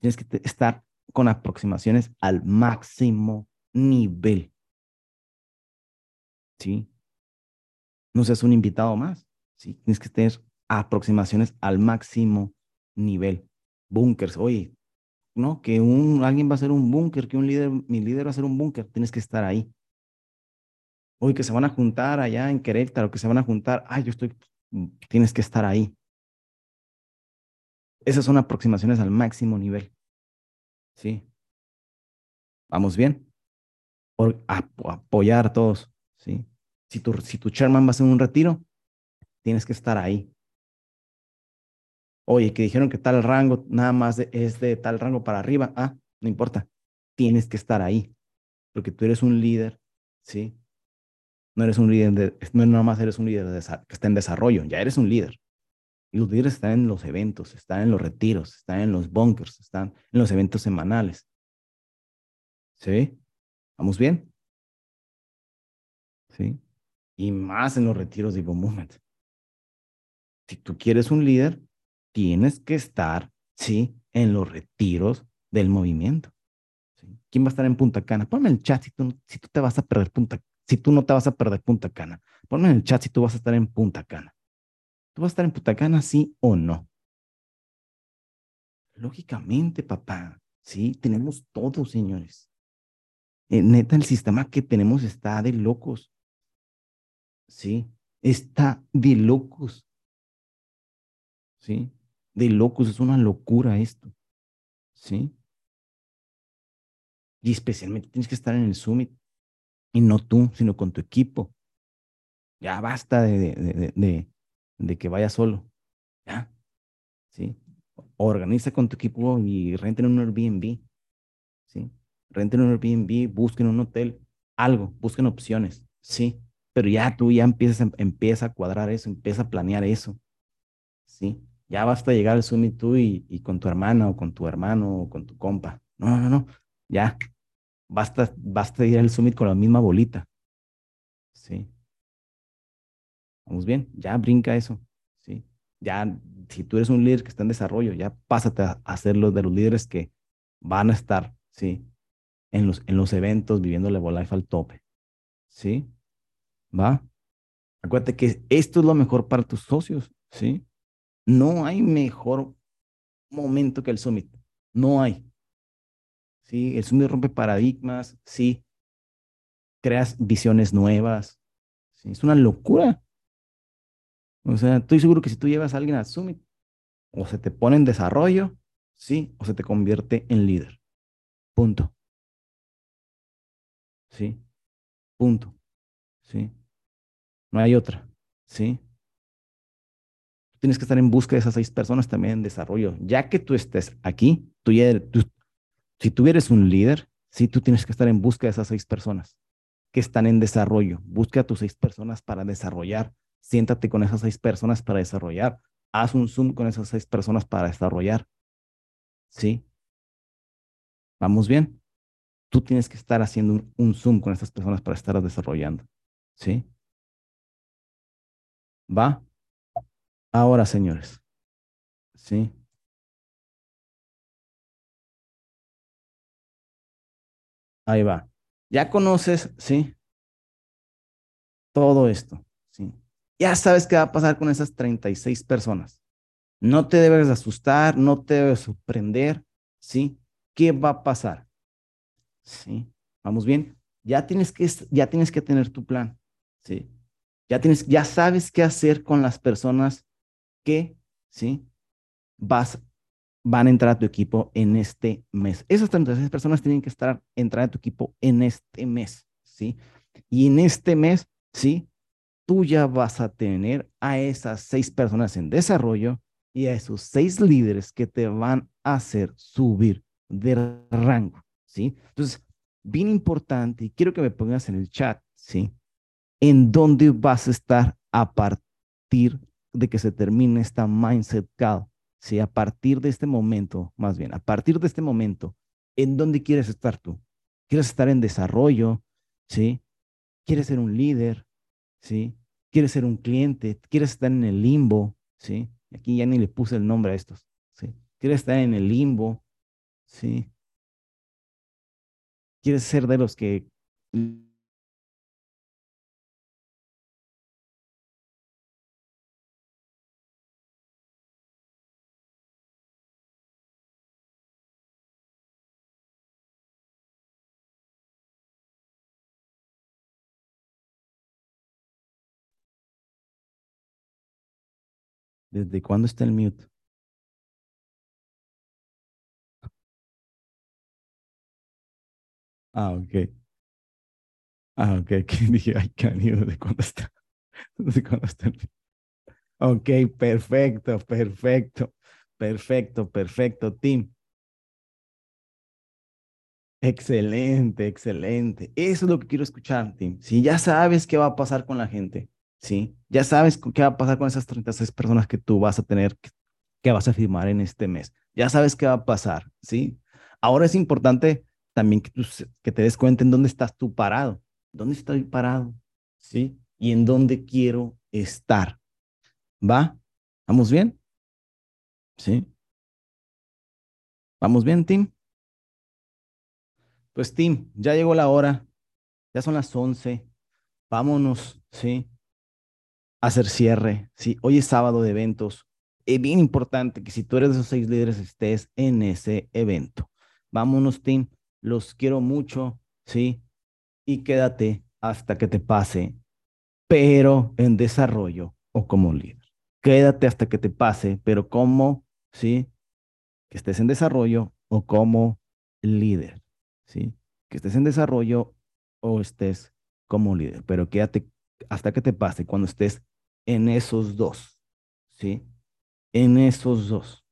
Speaker 1: Tienes que estar con aproximaciones al máximo nivel. ¿Sí? No seas un invitado más. ¿Sí? Tienes que tener aproximaciones al máximo nivel. Bunkers. Oye, ¿no? Que un, alguien va a hacer un búnker, que un líder, mi líder va a hacer un búnker, tienes que estar ahí. Hoy que se van a juntar allá en Querétaro, que se van a juntar, ay, yo estoy, tienes que estar ahí. Esas son aproximaciones al máximo nivel. ¿Sí? ¿Vamos bien? Por, apoyar a todos, ¿sí? Si tu, si tu chairman va a hacer un retiro, tienes que estar ahí oye, que dijeron que tal rango nada más es de tal rango para arriba, ah, no importa, tienes que estar ahí, porque tú eres un líder, ¿sí? No eres un líder, de, no nada más eres un líder que está en desarrollo, ya eres un líder. Y los líderes están en los eventos, están en los retiros, están en los bunkers, están en los eventos semanales. ¿Sí? ¿Vamos bien? ¿Sí? Y más en los retiros de Evo Movement. Si tú quieres un líder, tienes que estar, ¿sí? En los retiros del movimiento. ¿Quién va a estar en Punta Cana? Ponme en el chat si tú, si tú te vas a perder Punta si tú no te vas a perder Punta Cana. Ponme en el chat si tú vas a estar en Punta Cana. ¿Tú vas a estar en Punta Cana, sí o no? Lógicamente, papá. Sí, tenemos todo, señores. Eh, neta, el sistema que tenemos está de locos. Sí, está de locos. Sí, de locos, es una locura esto. ¿Sí? Y especialmente tienes que estar en el summit. Y no tú, sino con tu equipo. Ya basta de, de que vayas solo. Ya. ¿Sí? Organiza con tu equipo y renten un Airbnb. ¿Sí? Renten un Airbnb, busquen un hotel, algo, busquen opciones. sí, pero ya tú ya empiezas, empieza a cuadrar eso, empieza a planear eso, sí, ya basta llegar al Summit tú y, y con tu hermana o con tu hermano o con tu compa, no, no, no, ya, basta, basta ir al Summit con la misma bolita, sí, vamos bien, ya brinca eso, sí, ya, si tú eres un líder que está en desarrollo, ya pásate a, a ser los de los líderes que van a estar, sí, en los, en los eventos viviendo la Life al tope, ¿sí? ¿Va? Acuérdate que esto es lo mejor para tus socios, ¿sí? No hay mejor momento que el Summit. No hay. ¿Sí? El Summit rompe paradigmas, sí. Creas visiones nuevas. Es una locura. O sea, estoy seguro que si tú llevas a alguien al Summit, o se te pone en desarrollo, sí, o se te convierte en líder. Punto. Sí. Punto. ¿sí? No hay otra, ¿sí? Tienes que estar en busca de esas seis personas también en desarrollo. Ya que tú estés aquí, tú si tú eres un líder, sí, tú tienes que estar en busca de esas seis personas que están en desarrollo. Busca a tus seis personas para desarrollar. Siéntate con esas seis personas para desarrollar. Haz un Zoom con esas seis personas para desarrollar. ¿Sí? ¿Vamos bien? tú tienes que estar haciendo un, Zoom con estas personas para estar desarrollando. ¿Sí? ¿Va? Ahora, señores. ¿Sí? Ahí va. Ya conoces, ¿sí? Todo esto. Ya sabes qué va a pasar con esas 36 personas. No te debes asustar, no te debes sorprender, ¿sí? ¿Qué va a pasar? Sí, vamos bien. Ya tienes que, ya tienes que tener tu plan. Sí. Ya tienes, ya sabes qué hacer con las personas que, sí, vas, van a entrar a tu equipo en este mes. Esas 36 personas tienen que estar, entrar a tu equipo en este mes, ¿sí? Y en este mes, ¿sí? Tú ya vas a tener a esas seis personas en desarrollo y a esos seis líderes que te van a hacer subir de rango. ¿sí? Entonces, bien importante, y quiero que me pongas en el chat, ¿sí? ¿En dónde vas a estar a partir de que se termine esta Mindset Call? ¿Sí? A partir de este momento, más bien, a partir de este momento, ¿en dónde quieres estar tú? ¿Quieres estar en desarrollo? ¿Sí? ¿Quieres ser un líder? ¿Sí? ¿Quieres ser un cliente? ¿Quieres estar en el limbo? ¿Sí? Aquí ya ni le puse el nombre a estos. ¿Sí? ¿Quieres estar en el limbo? ¿Sí? quieres ser de los que ¿Desde cuándo está el mute? Ah, ok. Ah, ok. Dije, ay, Canido, ¿de cuándo está? ¿De cuándo está? Ok, perfecto, perfecto, perfecto, perfecto, Tim. Excelente, excelente. Eso es lo que quiero escuchar, Tim. Si ya sabes qué va a pasar con la gente, ¿sí? Ya sabes qué va a pasar con esas 36 personas que tú vas a tener, que, vas a firmar en este mes. Ya sabes qué va a pasar, ¿sí? Ahora es importante también que, que te des cuenta en dónde estás tú parado. ¿Dónde estoy parado? ¿Sí? Y en dónde quiero estar. ¿Va? ¿Vamos bien? ¿Sí? ¿Vamos bien, Tim? Pues, Tim, ya llegó la hora. Ya son las 11. Vámonos, ¿sí? Hacer cierre. Sí, hoy es sábado de eventos. Es bien importante que si tú eres de esos seis líderes estés en ese evento. Vámonos, Tim los quiero mucho, ¿sí? Y quédate hasta que te pase, pero en desarrollo o como líder. Quédate hasta que te pase, pero como, ¿sí? Que estés en desarrollo o como líder, ¿sí? Que estés en desarrollo o estés como líder, pero quédate hasta que te pase cuando estés en esos dos, ¿sí? En esos dos.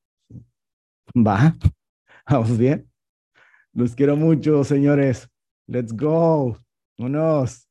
Speaker 1: ¿Va? ¿Vamos bien? Los quiero mucho, señores. Let's go. Unos.